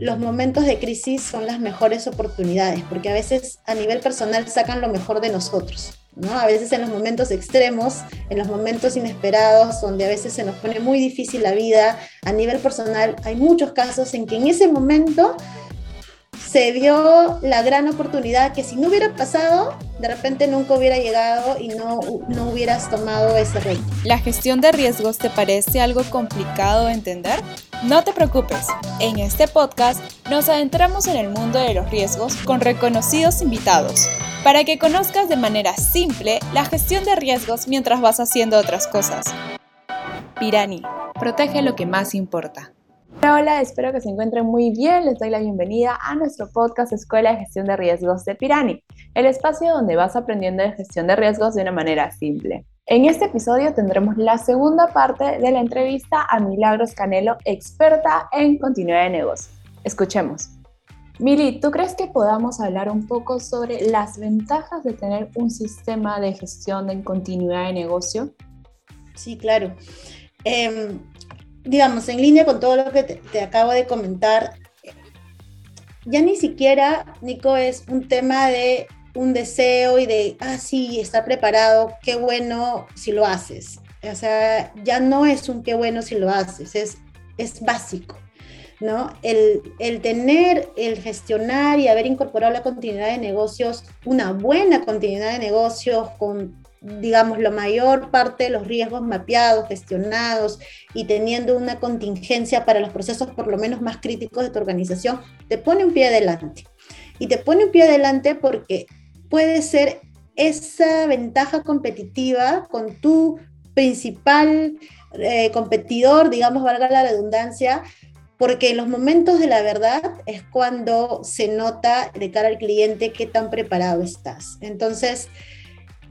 los momentos de crisis son las mejores oportunidades, porque a veces a nivel personal sacan lo mejor de nosotros. ¿no? A veces en los momentos extremos, en los momentos inesperados, donde a veces se nos pone muy difícil la vida a nivel personal, hay muchos casos en que en ese momento se dio la gran oportunidad que si no hubiera pasado, de repente nunca hubiera llegado y no, no hubieras tomado ese reto. ¿La gestión de riesgos te parece algo complicado de entender? No te preocupes, en este podcast nos adentramos en el mundo de los riesgos con reconocidos invitados, para que conozcas de manera simple la gestión de riesgos mientras vas haciendo otras cosas. Pirani, protege lo que más importa. Hola, espero que se encuentren muy bien. Les doy la bienvenida a nuestro podcast Escuela de Gestión de Riesgos de Pirani, el espacio donde vas aprendiendo de gestión de riesgos de una manera simple. En este episodio tendremos la segunda parte de la entrevista a Milagros Canelo, experta en continuidad de negocio. Escuchemos. Mili, ¿tú crees que podamos hablar un poco sobre las ventajas de tener un sistema de gestión en continuidad de negocio? Sí, claro. Eh, digamos, en línea con todo lo que te, acabo de comentar, ya ni siquiera, Nico, es un tema de un deseo y de, ah, sí, está preparado, qué bueno si lo haces. O sea, ya no es un qué bueno si lo haces, es, es básico, ¿no? El, el tener, el gestionar y haber incorporado la continuidad de negocios, una buena continuidad de negocios con digamos, la mayor parte de los riesgos mapeados, gestionados y teniendo una contingencia para los procesos por lo menos más críticos de tu organización, te pone un pie adelante. Y te pone un pie adelante porque puede ser esa ventaja competitiva con tu principal eh, competidor, digamos, valga la redundancia, porque en los momentos de la verdad es cuando se nota de cara al cliente qué tan preparado estás. Entonces,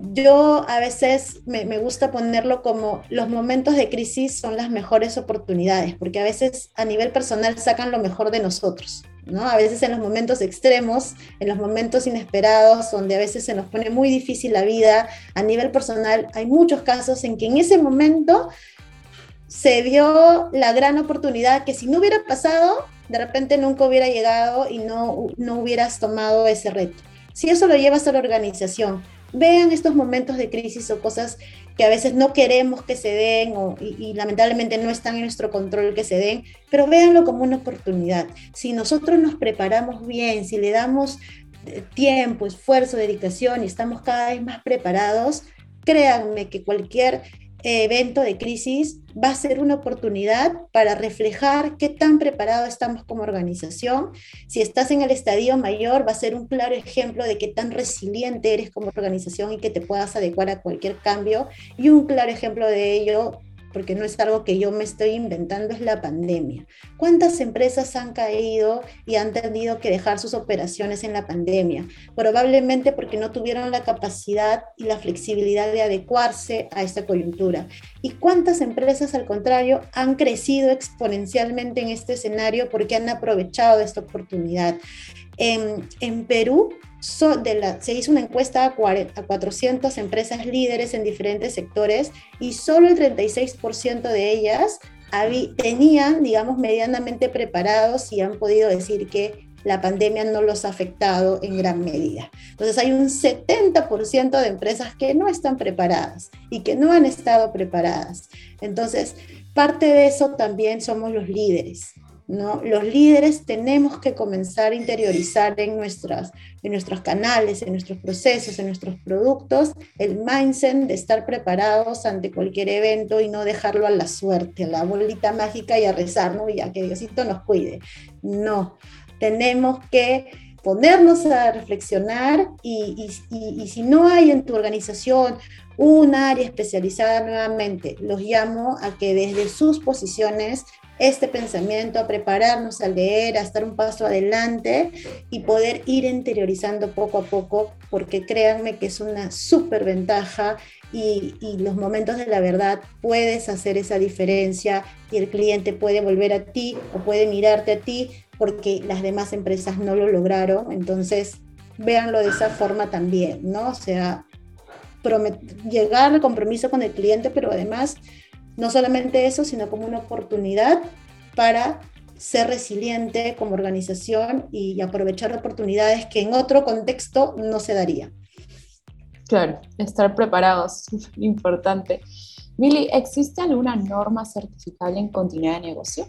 yo a veces me, gusta ponerlo como los momentos de crisis son las mejores oportunidades, porque a veces a nivel personal sacan lo mejor de nosotros, ¿no? A veces en los momentos extremos, en los momentos inesperados, donde a veces se nos pone muy difícil la vida, a nivel personal, hay muchos casos en que en ese momento se dio la gran oportunidad que si no hubiera pasado, de repente nunca hubiera llegado y no, no hubieras tomado ese reto. Si eso lo llevas a la organización, vean estos momentos de crisis o cosas que a veces no queremos que se den y, lamentablemente no están en nuestro control que se den, pero véanlo como una oportunidad. Si nosotros nos preparamos bien, si le damos eh, tiempo, esfuerzo, dedicación y estamos cada vez más preparados, créanme que cualquier evento de crisis va a ser una oportunidad para reflejar qué tan preparado estamos como organización. Si estás en el estadio mayor, va a ser un claro ejemplo de qué tan resiliente eres como organización y que te puedas adecuar a cualquier cambio. Y un claro ejemplo de ello porque no es algo que yo me estoy inventando, es la pandemia. ¿Cuántas empresas han caído y han tenido que dejar sus operaciones en la pandemia? Probablemente porque no tuvieron la capacidad y la flexibilidad de adecuarse a esta coyuntura. ¿Y cuántas empresas, al contrario, han crecido exponencialmente en este escenario porque han aprovechado esta oportunidad? En, en Perú, se hizo una encuesta a, 400 empresas líderes en diferentes sectores y solo el 36% de ellas tenían, digamos, medianamente preparados y han podido decir que la pandemia no los ha afectado en gran medida. Entonces hay un 70% de empresas que no están preparadas y que no han estado preparadas. Entonces, parte de eso también somos los líderes. Los líderes tenemos que comenzar a interiorizar en, nuestras, en nuestros canales, en nuestros procesos, en nuestros productos, el mindset de estar preparados ante cualquier evento y no dejarlo a la suerte, a la bolita mágica y a rezar, ¿no? Ya que Diosito nos cuide. No, tenemos que ponernos a reflexionar y, y, si no hay en tu organización un área especializada nuevamente, los llamo a que desde sus posiciones este pensamiento, a prepararnos a leer, a estar un paso adelante y poder ir interiorizando poco a poco, porque créanme que es una súper ventaja y, y, los momentos de la verdad puedes hacer esa diferencia y el cliente puede volver a ti o puede mirarte a ti porque las demás empresas no lo lograron. Entonces, véanlo de esa forma también, ¿no? O sea, llegar al compromiso con el cliente, pero además no solamente eso, sino como una oportunidad para ser resiliente como organización y aprovechar oportunidades que en otro contexto no se daría. Claro, estar preparados, importante. Mili, ¿existe alguna norma certificable en continuidad de negocio?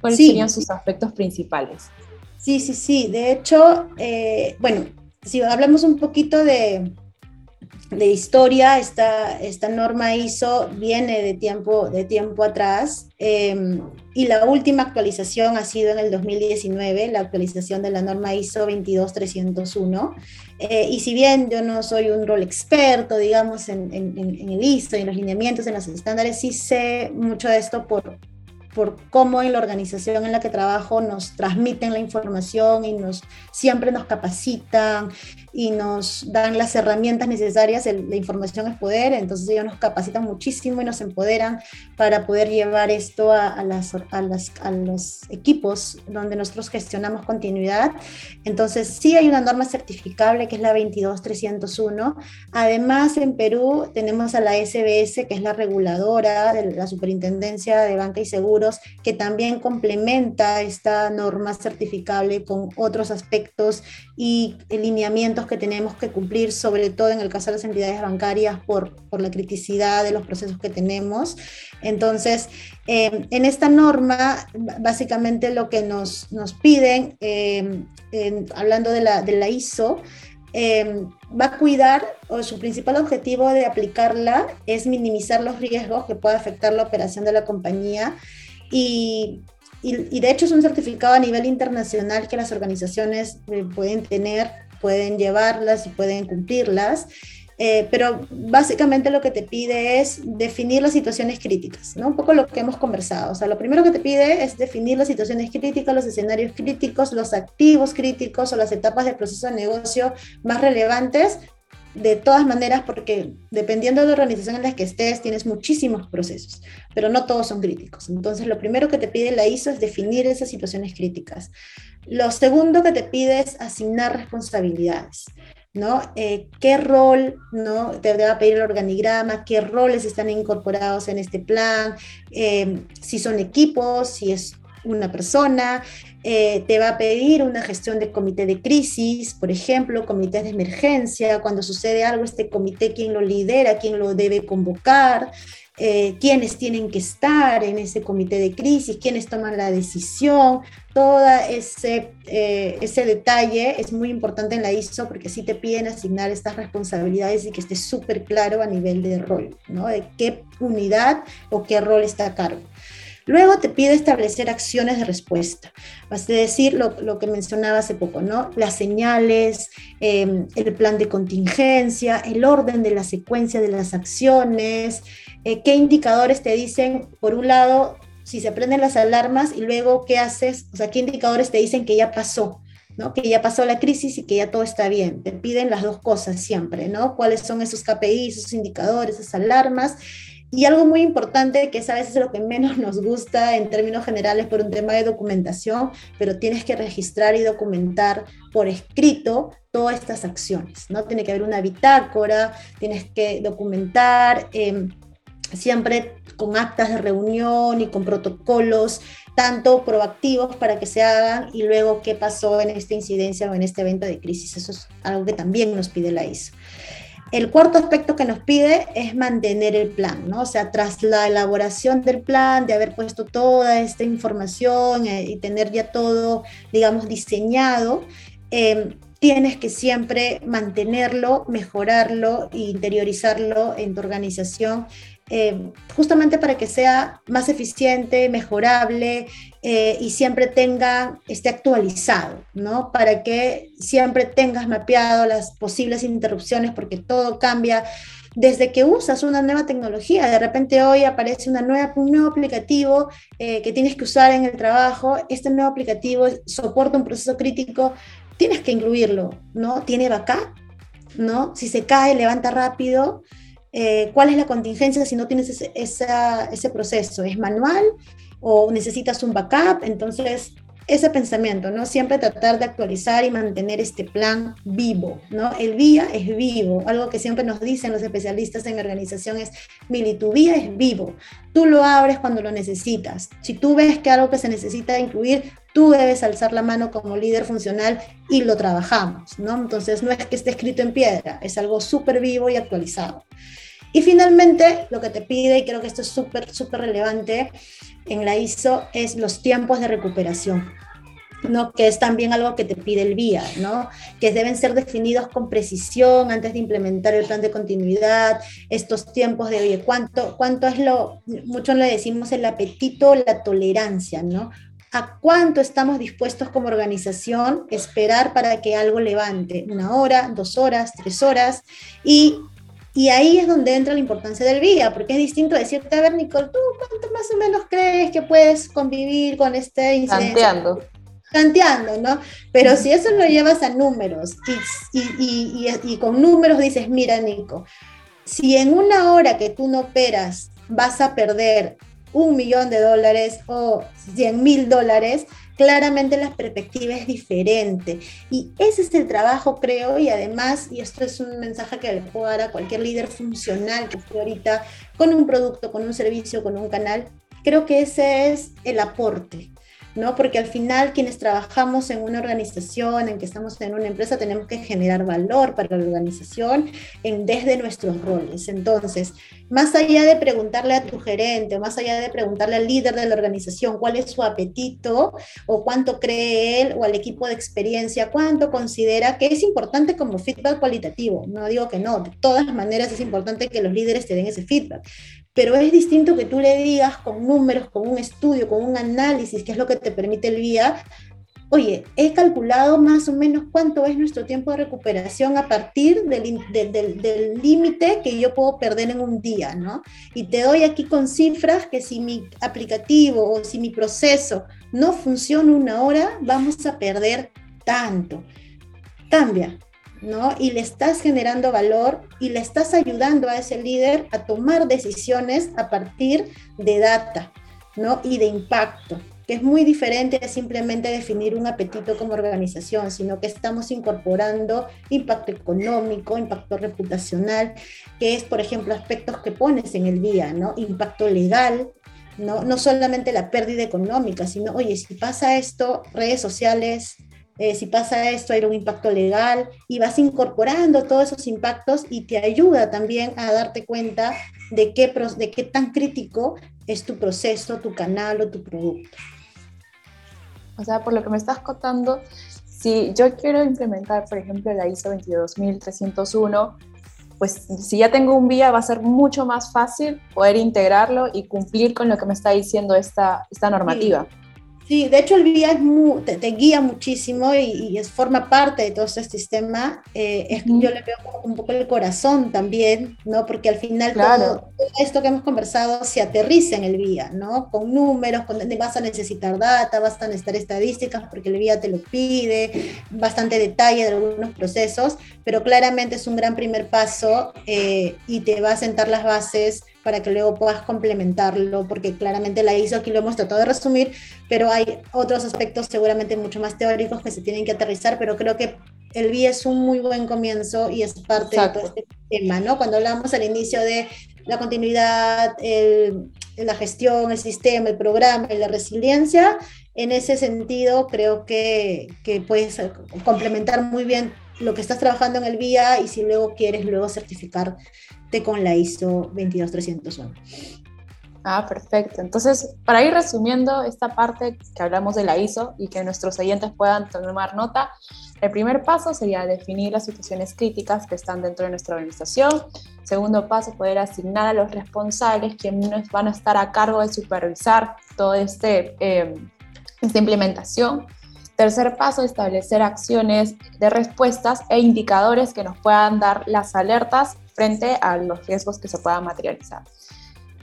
¿Cuáles serían sus aspectos principales? Sí, sí, sí. De hecho, eh, bueno, si hablamos un poquito de, de historia, esta, esta norma ISO viene de tiempo, de tiempo atrás em, y la última actualización ha sido en el 2019, la actualización de la norma ISO 22301. Eh, y si bien yo no soy un rol experto, digamos, en, en, en el ISO, en los lineamientos, en los estándares, sí sé mucho de esto por, por cómo en la organización en la que trabajo nos transmiten la información y nos siempre nos capacitan y nos dan las herramientas necesarias. la información es poder, entonces ellos nos capacitan muchísimo y nos empoderan para poder llevar esto a, las, a, las, a los equipos donde nosotros gestionamos continuidad. Entonces sí hay una norma certificable que es la 22301. Además en Perú tenemos a la SBS que es la reguladora de la Superintendencia de Banca y Seguros que también complementa esta norma certificable con otros aspectos y lineamientos que tenemos que cumplir, sobre todo en el caso de las entidades bancarias, por, por la criticidad de los procesos que tenemos. Entonces, eh, en esta norma, básicamente lo que nos, nos piden, eh, hablando de la, de la ISO, eh, va a cuidar, o su principal objetivo de aplicarla es minimizar los riesgos que pueda afectar la operación de la compañía y, y, de hecho es un certificado a nivel internacional que las organizaciones pueden tener pueden llevarlas y pueden cumplirlas. Eh, pero básicamente lo que te pide es definir las situaciones críticas, ¿no? Un poco lo que hemos conversado. O sea, lo primero que te pide es definir las situaciones críticas, los escenarios críticos, los activos críticos o las etapas del proceso de negocio más relevantes. De todas maneras, porque dependiendo de la organización en la que estés, tienes muchísimos procesos, pero no todos son críticos. Entonces, lo primero que te pide la ISO es definir esas situaciones críticas. Lo segundo que te pide es asignar responsabilidades. ¿no? Eh, ¿Qué rol ¿no? te va a pedir el organigrama? ¿Qué roles están incorporados en este plan? Eh, si son equipos, si es una persona, eh, te va a pedir una gestión de comité de crisis, por ejemplo, comités de emergencia, cuando sucede algo, este comité, ¿quién lo lidera? ¿Quién lo debe convocar? Eh, quiénes tienen que estar en ese comité de crisis, quiénes toman la decisión, todo ese, eh, ese detalle es muy importante en la ISO porque sí te piden asignar estas responsabilidades y que esté súper claro a nivel de rol, ¿no? De qué unidad o qué rol está a cargo. Luego te pide establecer acciones de respuesta, es decir, lo, lo que mencionaba hace poco, ¿no? Las señales, eh, el plan de contingencia, el orden de la secuencia de las acciones, eh, qué indicadores te dicen, por un lado, si se prenden las alarmas y luego qué haces, o sea, qué indicadores te dicen que ya pasó, ¿no? Que ya pasó la crisis y que ya todo está bien. Te piden las dos cosas siempre, ¿no? ¿Cuáles son esos KPI, esos indicadores, esas alarmas? Y algo muy importante, que es a veces lo que menos nos gusta en términos generales por un tema de documentación, pero tienes que registrar y documentar por escrito todas estas acciones, ¿no? Tiene que haber una bitácora, tienes que documentar. Eh, siempre con actas de reunión y con protocolos, tanto proactivos para que se hagan y luego qué pasó en esta incidencia o en este evento de crisis. Eso es algo que también nos pide la ISO. El cuarto aspecto que nos pide es mantener el plan, ¿no? O sea, tras la elaboración del plan, de haber puesto toda esta información eh, y tener ya todo, digamos, diseñado, eh, tienes que siempre mantenerlo, mejorarlo e interiorizarlo en tu organización eh, justamente para que sea más eficiente, mejorable eh, y siempre tenga, esté actualizado, ¿no? Para que siempre tengas mapeado las posibles interrupciones porque todo cambia desde que usas una nueva tecnología. De repente hoy aparece una nueva, un nuevo aplicativo eh, que tienes que usar en el trabajo. Este nuevo aplicativo soporta un proceso crítico. Tienes que incluirlo, ¿no? Tiene backup, ¿no? Si se cae, levanta rápido. Eh, cuál es la contingencia si no tienes ese, ese proceso. ¿Es manual o necesitas un backup? Entonces, ese pensamiento, ¿no? Siempre tratar de actualizar y mantener este plan vivo, ¿no? El vía es vivo, algo que siempre nos dicen los especialistas en organización es, Mili, tu vía es vivo, tú lo abres cuando lo necesitas. Si tú ves que algo que se necesita incluir, tú debes alzar la mano como líder funcional y lo trabajamos, ¿no? Entonces no es que esté escrito en piedra, es algo súper vivo y actualizado. Y finalmente, lo que te pide, y creo que esto es súper, súper relevante en la ISO, es los tiempos de recuperación. ¿no? que es también algo que te pide el VIA, ¿no? que deben ser definidos con precisión antes de implementar el plan de continuidad, estos tiempos de, oye, ¿cuánto, cuánto es lo, muchos le decimos el apetito, la tolerancia, ¿no? ¿A cuánto estamos dispuestos como organización esperar para que algo levante? ¿Una hora, dos horas, tres horas? Y y ahí es donde entra la importancia del VIA, porque es distinto decirte, a ver, Nicole, ¿tú cuánto más o menos crees que puedes convivir con este incidente? Tanteando. Tanteando, ¿no? Pero si eso lo llevas a números y, y, y, y, con números dices, mira, Nico, si en una hora que tú no operas vas a perder un millón de dólares o 100 mil dólares, claramente la perspectiva es diferente. Y ese es el trabajo, creo, y además, y esto es un mensaje que le puedo dar a cualquier líder funcional que esté ahorita con un producto, con un servicio, con un canal, creo que ese es el aporte. ¿No? Porque al final quienes trabajamos en una organización, en que estamos en una empresa, tenemos que generar valor para la organización en, desde nuestros roles. Entonces, más allá de preguntarle a tu gerente más allá de preguntarle al líder de la organización cuál es su apetito o cuánto cree él o al equipo de experiencia, cuánto considera que es importante como feedback cualitativo. No digo que no, de todas maneras es importante que los líderes te den ese feedback, pero es distinto que tú le digas con números, con un estudio, con un análisis, que es lo que te permite el VIA, oye, he calculado más o menos cuánto es nuestro tiempo de recuperación a partir del límite que yo puedo perder en un día, ¿no? Y te doy aquí con cifras que si mi aplicativo o si mi proceso no funciona una hora, vamos a perder tanto. Cambia, ¿no? Y le estás generando valor y le estás ayudando a ese líder a tomar decisiones a partir de data, ¿no? Y de impacto, que es muy diferente a simplemente definir un apetito como organización, sino que estamos incorporando impacto económico, impacto reputacional, que es, por ejemplo, aspectos que pones en el día, ¿no? Impacto legal, ¿no? No solamente la pérdida económica, sino, oye, si pasa esto, redes sociales, eh, si pasa esto, hay un impacto legal y vas incorporando todos esos impactos y te ayuda también a darte cuenta de qué, de qué tan crítico es tu proceso, tu canal o tu producto. O sea, por lo que me estás contando, si yo quiero implementar, por ejemplo, la ISO 22301, pues si ya tengo un vía va a ser mucho más fácil poder integrarlo y cumplir con lo que me está diciendo esta, esta normativa. Sí, de hecho el VIA es te, guía muchísimo y, es, forma parte de todo este sistema. Eh, es, Yo le veo un poco el corazón también, ¿no? Porque al final todo, esto que hemos conversado se aterriza en el VIA, ¿no? Con números, con, vas a necesitar data, vas a necesitar estadísticas porque el VIA te lo pide, bastante detalle de algunos procesos, pero claramente es un gran primer paso eh, y te va a sentar las bases para que luego puedas complementarlo, porque claramente la ISO aquí lo hemos tratado de resumir, pero hay otros aspectos seguramente mucho más teóricos que se tienen que aterrizar, pero creo que el BI es un muy buen comienzo y es parte de todo este tema, ¿no? Cuando hablamos al inicio de la continuidad, la gestión, el sistema, el programa y la resiliencia, en ese sentido creo que, que puedes complementar muy bien lo que estás trabajando en el VIA y si luego quieres luego certificar con la ISO 22301. Ah, perfecto. Entonces, para ir resumiendo esta parte que hablamos de la ISO y que nuestros oyentes puedan tomar nota, el primer paso sería definir las situaciones críticas que están dentro de nuestra organización. Segundo paso, poder asignar a los responsables quienes van a estar a cargo de supervisar toda este, eh, esta implementación. Tercer paso, establecer acciones de respuestas e indicadores que nos puedan dar las alertas frente a los riesgos que se puedan materializar.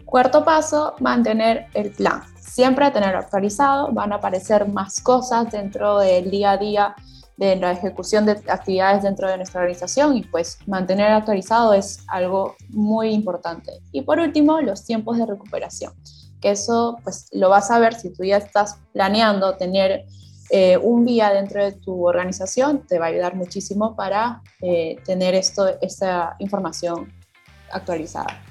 Cuarto paso, mantener el plan. Siempre tener actualizado, van a aparecer más cosas dentro del día a día de la ejecución de actividades dentro de nuestra organización y pues mantener actualizado es algo muy importante. Y por último, los tiempos de recuperación, que eso pues lo vas a ver si tú ya estás planeando tener eh, un guía dentro de tu organización te va a ayudar muchísimo para eh, tener esto, esta información actualizada.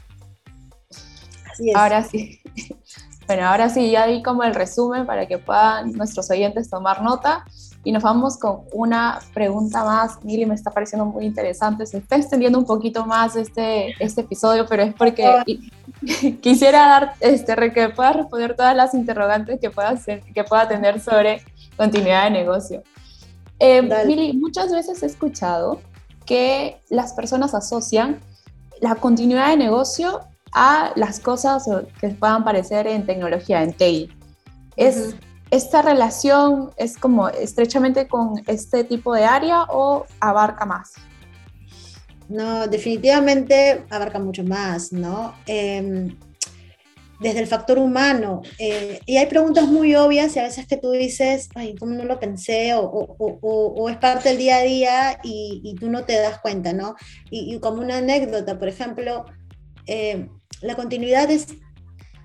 Así es. Ahora sí. Bueno, ahora sí, ya di como el resumen para que puedan nuestros oyentes tomar nota. Y nos vamos con una pregunta más. Mili, me está pareciendo muy interesante. Se está extendiendo un poquito más este, este episodio, pero es porque quisiera dar, este, que pueda responder todas las interrogantes que pueda, que pueda tener sobre continuidad de negocio. Eh, muchas veces he escuchado que las personas asocian la continuidad de negocio a las cosas que puedan parecer en tecnología, en TI. Es, ¿Esta relación es como estrechamente con este tipo de área o abarca más? No, definitivamente abarca mucho más, ¿no? Em, desde el factor humano. Eh, y hay preguntas muy obvias y a veces que tú dices, ay, ¿cómo no lo pensé? O, o, es parte del día a día y, tú no te das cuenta, ¿no? Y, como una anécdota, por ejemplo, eh, la continuidad es,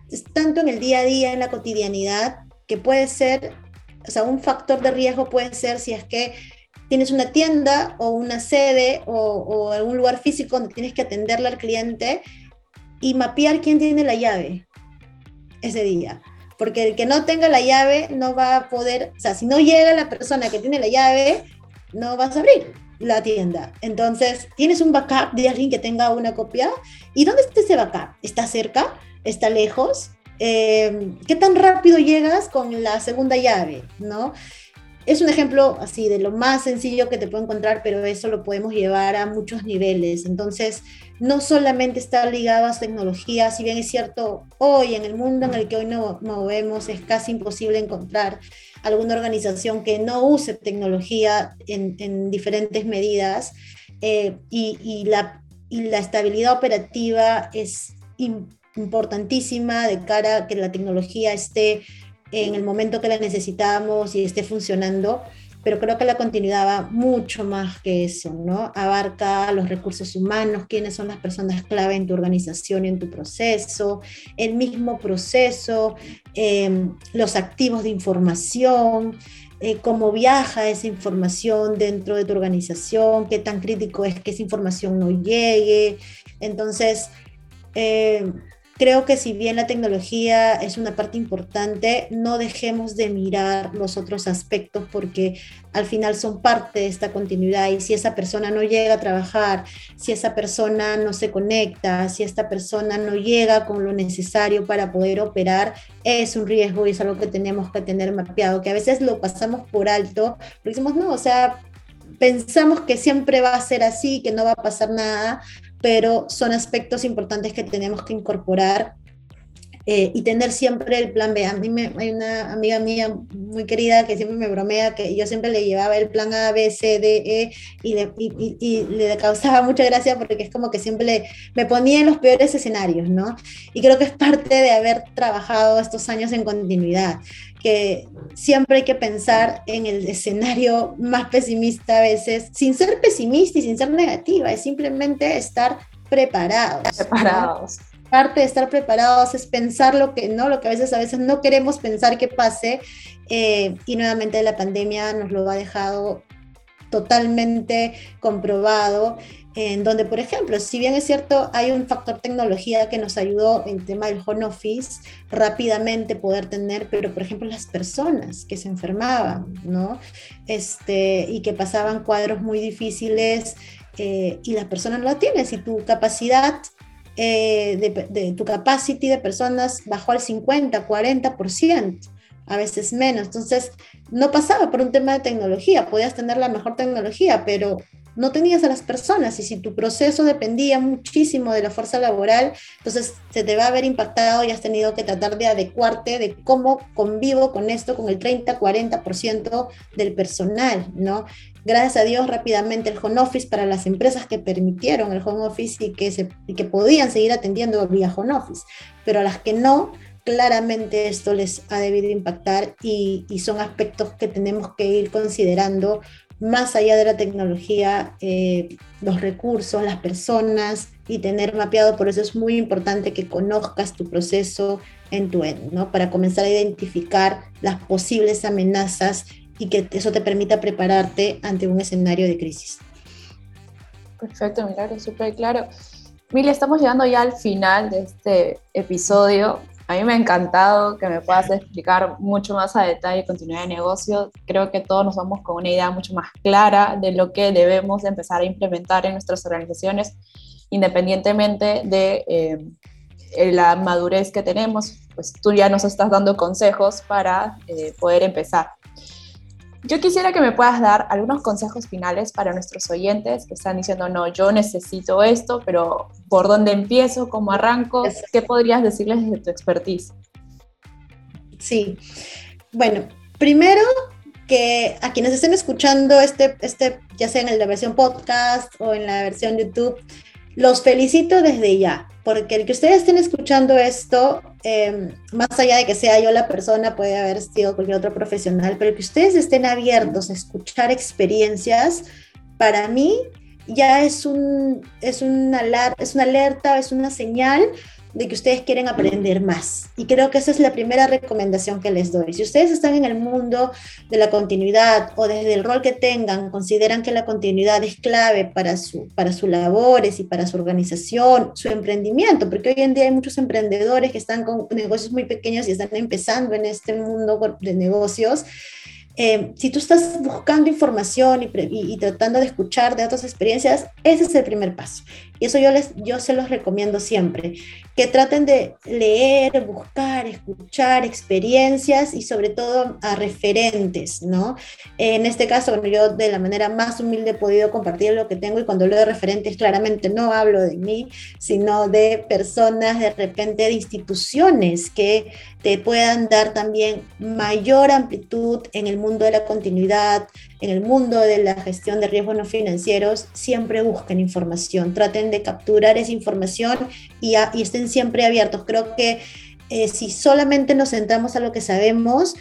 es tanto en el día a día, en la cotidianidad, que puede ser, o sea, un factor de riesgo puede ser si es que tienes una tienda o una sede o, algún lugar físico donde tienes que atenderle al cliente y mapear quién tiene la llave ese día. Porque el que no tenga la llave no va a poder, o sea, si no llega la persona que tiene la llave, no vas a abrir la tienda. Entonces, tienes un backup de alguien que tenga una copia. ¿Y dónde está ese backup? ¿Está cerca? ¿Está lejos? Eh, ¿qué tan rápido llegas con la segunda llave? ¿no? Es un ejemplo así de lo más sencillo que te puedo encontrar, pero eso lo podemos llevar a muchos niveles. Entonces, no solamente está ligado a tecnología, si bien es cierto, hoy en el mundo en el que hoy nos movemos es casi imposible encontrar alguna organización que no use tecnología en, diferentes medidas eh, y, la, y la estabilidad operativa es importantísima de cara a que la tecnología esté en el momento que la necesitamos y esté funcionando, pero creo que la continuidad va mucho más que eso, ¿no? Abarca los recursos humanos, quiénes son las personas clave en tu organización y en tu proceso, el mismo proceso, em, los activos de información, eh, cómo viaja esa información dentro de tu organización, qué tan crítico es que esa información no llegue. Entonces, eh, creo que si bien la tecnología es una parte importante, no dejemos de mirar los otros aspectos porque al final son parte de esta continuidad y si esa persona no llega a trabajar, si esa persona no se conecta, si esta persona no llega con lo necesario para poder operar, es un riesgo y es algo que tenemos que tener mapeado, que a veces lo pasamos por alto, porque decimos, no, o sea, pensamos que siempre va a ser así, que no va a pasar nada, pero son aspectos importantes que tenemos que incorporar eh, y tener siempre el plan B. A mí me, hay una amiga mía muy querida que siempre me bromea que yo siempre le llevaba el plan A, B, C, D, E y le, y, le causaba mucha gracia porque es como que siempre me ponía en los peores escenarios, ¿no? Y creo que es parte de haber trabajado estos años en continuidad, que siempre hay que pensar en el escenario más pesimista a veces, sin ser pesimista y sin ser negativa, es simplemente estar preparados. Preparados parte de estar preparados es pensar lo que no, lo que a veces a veces no queremos pensar que pase eh, y nuevamente la pandemia nos lo ha dejado totalmente comprobado en donde, por ejemplo, si bien es cierto, hay un factor tecnología que nos ayudó en tema del home office rápidamente poder tener, pero por ejemplo las personas que se enfermaban, ¿no? Este, y que pasaban cuadros muy difíciles eh, y la persona no la tiene, si tu capacidad eh, de, tu capacity de personas bajó al 50, 40%, a veces menos. Entonces, no pasaba por un tema de tecnología, podías tener la mejor tecnología, pero no tenías a las personas y si tu proceso dependía muchísimo de la fuerza laboral, entonces se te va a ver impactado y has tenido que tratar de adecuarte de cómo convivo con esto con el 30-40% del personal, ¿no? Gracias a Dios rápidamente el home office para las empresas que permitieron el home office y que, se, y que podían seguir atendiendo vía home office, pero a las que no, claramente esto les ha debido impactar y, y, son aspectos que tenemos que ir considerando más allá de la tecnología, eh, los recursos, las personas y tener mapeado, por eso es muy importante que conozcas tu proceso en tu end, ¿no? Para comenzar a identificar las posibles amenazas y que eso te permita prepararte ante un escenario de crisis. Perfecto, Milagro, súper claro. Mili, estamos llegando ya al final de este episodio. A mí me ha encantado que me puedas explicar mucho más a detalle continuidad de negocio. Creo que todos nos vamos con una idea mucho más clara de lo que debemos empezar a implementar en nuestras organizaciones, independientemente de eh, la madurez que tenemos. Pues tú ya nos estás dando consejos para eh, poder empezar. Yo quisiera que me puedas dar algunos consejos finales para nuestros oyentes que están diciendo, no, yo necesito esto, pero ¿por dónde empiezo? ¿Cómo arranco? ¿Qué podrías decirles desde tu expertise? Sí, bueno, primero que a quienes estén escuchando este, este, ya sea en la versión podcast o en la versión YouTube, los felicito desde ya, porque el que ustedes estén escuchando esto, em, más allá de que sea yo la persona, puede haber sido cualquier otro profesional, pero que ustedes estén abiertos a escuchar experiencias, para mí ya es, un, es, una, es una alerta, es una señal de que ustedes quieren aprender más. Y creo que esa es la primera recomendación que les doy. Si ustedes están en el mundo de la continuidad o desde el rol que tengan, consideran que la continuidad es clave para, su, para sus labores y para su organización, su emprendimiento, porque hoy en día hay muchos emprendedores que están con negocios muy pequeños y están empezando en este mundo de negocios eh, si tú estás buscando información y, tratando de escuchar de otras experiencias, ese es el primer paso. Y eso yo, les, yo se los recomiendo siempre, que traten de leer, buscar, escuchar experiencias y sobre todo a referentes, ¿no? En este caso, yo de la manera más humilde he podido compartir lo que tengo y cuando hablo de referentes, claramente no hablo de mí, sino de personas, de repente de instituciones que te puedan dar también mayor amplitud en el mundo de la continuidad, en el mundo de la gestión de riesgos no financieros, siempre busquen información, traten de capturar esa información y, estén siempre abiertos. Creo que eh, si solamente nos centramos a lo que sabemos,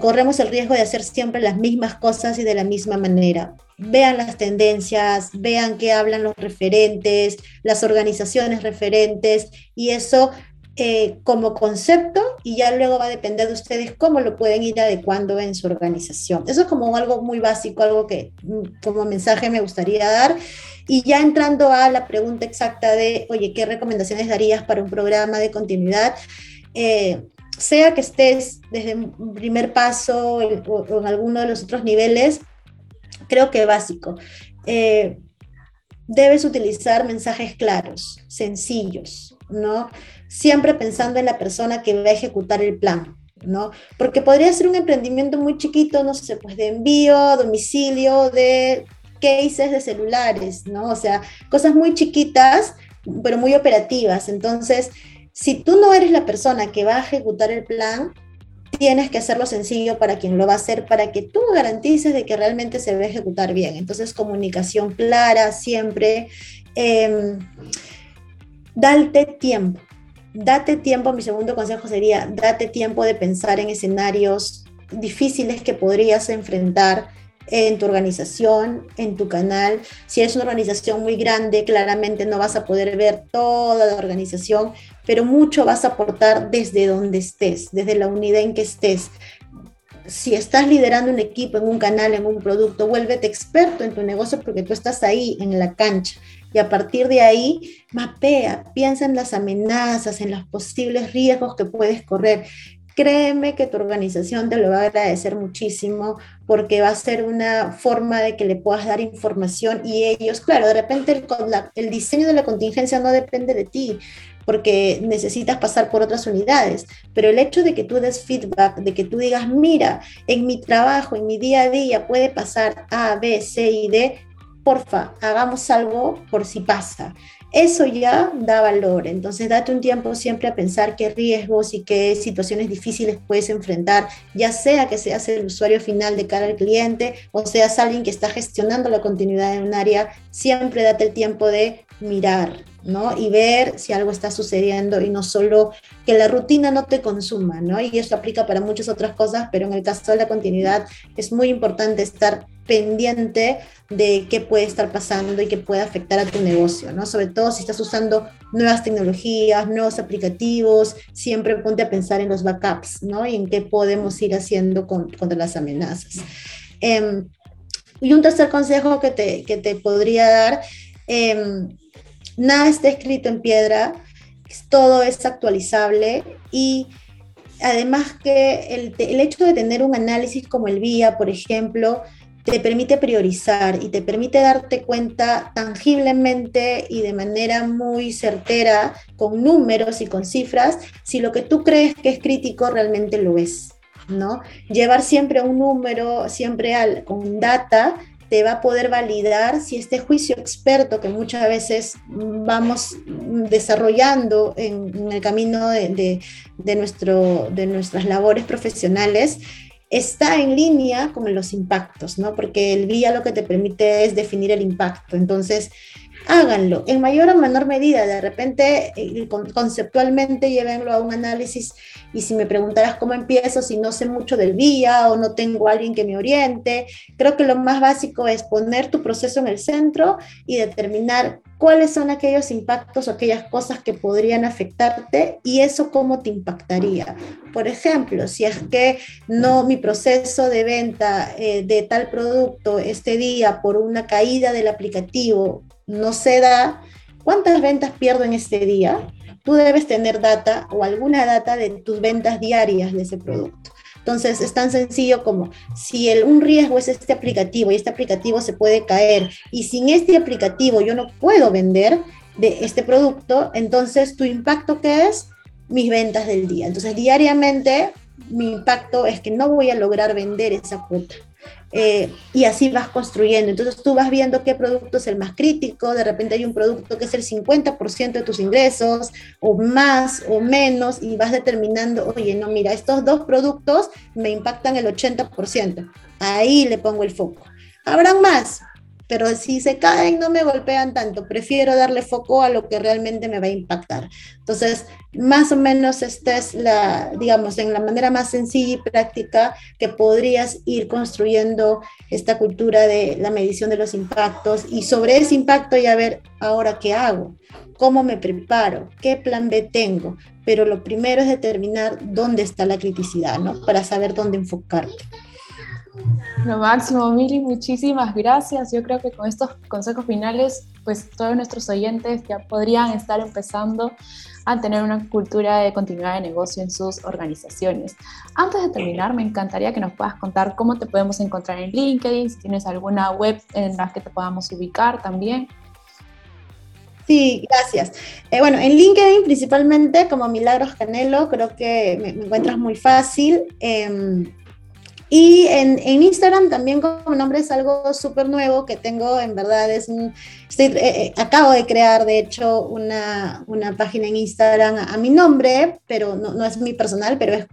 corremos el riesgo de hacer siempre las mismas cosas y de la misma manera. Vean las tendencias, vean qué hablan los referentes, las organizaciones referentes, y eso eh, como concepto y ya luego va a depender de ustedes cómo lo pueden ir adecuando en su organización. Eso es como algo muy básico, algo que mm, como mensaje me gustaría dar. Y ya entrando a la pregunta exacta de, oye, ¿qué recomendaciones darías para un programa de continuidad? Eh, sea que estés desde un primer paso o, en alguno de los otros niveles, creo que básico. Eh, debes utilizar mensajes claros, sencillos, ¿no? Siempre pensando en la persona que va a ejecutar el plan, ¿no? Porque podría ser un emprendimiento muy chiquito, no sé, pues de envío, domicilio, de cases de celulares, ¿no? O sea, cosas muy chiquitas, pero muy operativas. Entonces, si tú no eres la persona que va a ejecutar el plan, tienes que hacerlo sencillo para quien lo va a hacer, para que tú garantices de que realmente se va a ejecutar bien. Entonces, comunicación clara siempre. Eh, tiempo, date tiempo, mi segundo consejo sería, date tiempo de pensar en escenarios difíciles que podrías enfrentar en tu organización, en tu canal. Si es una organización muy grande, claramente no vas a poder ver toda la organización, pero mucho vas a aportar desde donde estés, desde la unidad en que estés. Si estás liderando un equipo, en un canal, en un producto, vuélvete experto en tu negocio porque tú estás ahí en la cancha y a partir de ahí mapea, piensa en las amenazas, en los posibles riesgos que puedes correr. Créeme que tu organización te lo va a agradecer muchísimo porque va a ser una forma de que le puedas dar información y ellos, claro, de repente el, diseño de la contingencia no depende de ti, porque necesitas pasar por otras unidades, pero el hecho de que tú des feedback, de que tú digas, mira, en mi trabajo, en mi día a día puede pasar A, B, C y D, porfa, hagamos algo por si pasa. Eso ya da valor, entonces date un tiempo siempre a pensar qué riesgos y qué situaciones difíciles puedes enfrentar, ya sea que seas el usuario final de cara al cliente o seas alguien que está gestionando la continuidad en un área, siempre date el tiempo de mirar, ¿no? Y ver si algo está sucediendo y no solo que la rutina no te consuma, ¿no? Y eso aplica para muchas otras cosas, pero en el caso de la continuidad es muy importante estar pendiente de qué puede estar pasando y qué puede afectar a tu negocio, ¿no? Sobre todo si estás usando nuevas tecnologías, nuevos aplicativos, siempre ponte a pensar en los backups, ¿no? Y en qué podemos ir haciendo contra las amenazas. Em, y un tercer consejo que te, que te podría dar, eh, nada está escrito en piedra, todo es actualizable y además que el, el, hecho de tener un análisis como el VIA, por ejemplo, te permite priorizar y te permite darte cuenta tangiblemente y de manera muy certera, con números y con cifras, si lo que tú crees que es crítico realmente lo es. ¿no? Llevar siempre un número, siempre al, con data, te va a poder validar si este juicio experto que muchas veces vamos desarrollando en, el camino de, nuestro, de nuestras labores profesionales está en línea con los impactos, ¿no? Porque el guía lo que te permite es definir el impacto. Entonces, háganlo en mayor o menor medida. De repente, eh, conceptualmente, llévenlo a un análisis. Y si me preguntaras cómo empiezo, si no sé mucho del día o no tengo alguien que me oriente, creo que lo más básico es poner tu proceso en el centro y determinar cuáles son aquellos impactos o aquellas cosas que podrían afectarte y eso cómo te impactaría. Por ejemplo, si es que no mi proceso de venta eh, de tal producto este día por una caída del aplicativo no se da, ¿cuántas ventas pierdo en este día? Tú debes tener data o alguna data de tus ventas diarias de ese producto. Entonces, es tan sencillo como si el, un riesgo es este aplicativo y este aplicativo se puede caer y sin este aplicativo yo no puedo vender de este producto, entonces tu impacto qué es? Mis ventas del día. Entonces, diariamente mi impacto es que no voy a lograr vender esa cuota. Eh, y así vas construyendo. Entonces tú vas viendo qué producto es el más crítico, de repente hay un producto que es el 50% de tus ingresos, o más o menos, y vas determinando, oye, no, mira, estos dos productos me impactan el 80%. Ahí le pongo el foco. Habrán más, pero si se caen no me golpean tanto, prefiero darle foco a lo que realmente me va a impactar. Entonces, más o menos esta es la, digamos, en la manera más sencilla y práctica que podrías ir construyendo esta cultura de la medición de los impactos y sobre ese impacto ya ver ahora qué hago, cómo me preparo, qué plan B tengo, pero lo primero es determinar dónde está la criticidad, ¿no? Para saber dónde enfocarte. Lo máximo, Mili, muchísimas gracias. Yo creo que con estos consejos finales, pues todos nuestros oyentes ya podrían estar empezando a tener una cultura de continuidad de negocio en sus organizaciones. Antes de terminar, me encantaría que nos puedas contar cómo te podemos encontrar en LinkedIn, si tienes alguna web en la que te podamos ubicar también. Sí, gracias. Eh, bueno, en LinkedIn principalmente como Milagros Canelo, creo que me, encuentras muy fácil. Em, y en, Instagram también como nombre es algo súper nuevo que tengo, en verdad, es eh, eh, acabo de crear, de hecho, una, una página en Instagram a, mi nombre, pero no, no, es mi personal, pero es,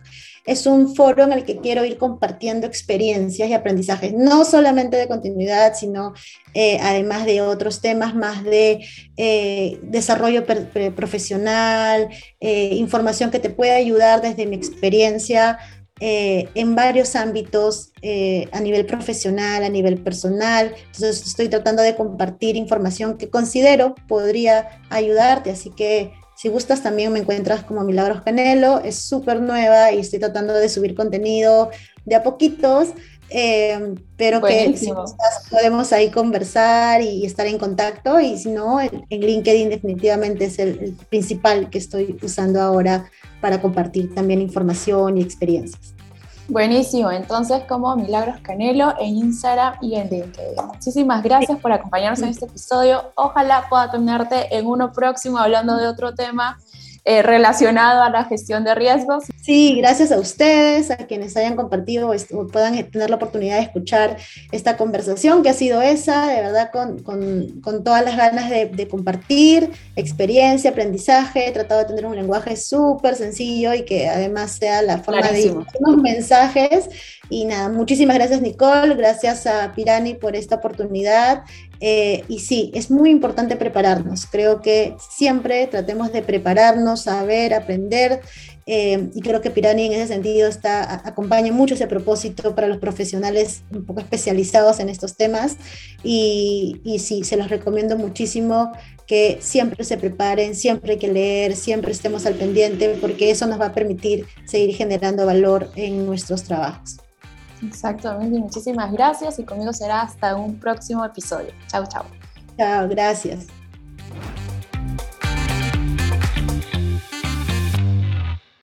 es un foro en el que quiero ir compartiendo experiencias y aprendizajes, no solamente de continuidad, sino eh, además de otros temas más de desarrollo profesional, información que te puede ayudar desde mi experiencia eh, en varios ámbitos eh, a nivel profesional, a nivel personal. Entonces estoy tratando de compartir información que considero podría ayudarte, así que si gustas también me encuentras como Milagros Canelo, es súper nueva y estoy tratando de subir contenido de a poquitos, eh, pero que si gustas, podemos ahí conversar y estar en contacto. Y si no, en, LinkedIn definitivamente es el principal que estoy usando ahora para compartir también información y experiencias. Buenísimo, entonces como Milagros Canelo en Instagram y en LinkedIn. Muchísimas gracias por acompañarnos en este episodio. Ojalá pueda tenerte en uno próximo hablando de otro tema eh, relacionado a la gestión de riesgos. Sí, gracias a ustedes, a quienes hayan compartido o puedan tener la oportunidad de escuchar esta conversación que ha sido esa, de verdad, con, con, con todas las ganas de, de, compartir experiencia, aprendizaje. He tratado de tener un lenguaje súper sencillo y que además sea la forma de unos mensajes. Y nada, muchísimas gracias Nicole, gracias a Pirani por esta oportunidad Eh, y sí, es muy importante prepararnos. Creo que siempre tratemos de prepararnos, saber, aprender. Eh, y creo que Pirani en ese sentido está, acompaña mucho ese propósito para los profesionales un poco especializados en estos temas. Y, y sí, se los recomiendo muchísimo que siempre se preparen, siempre hay que leer, siempre estemos al pendiente, porque eso nos va a permitir seguir generando valor en nuestros trabajos. Exactamente, muchísimas gracias y conmigo será hasta un próximo episodio. Chao, chao. Chao, gracias.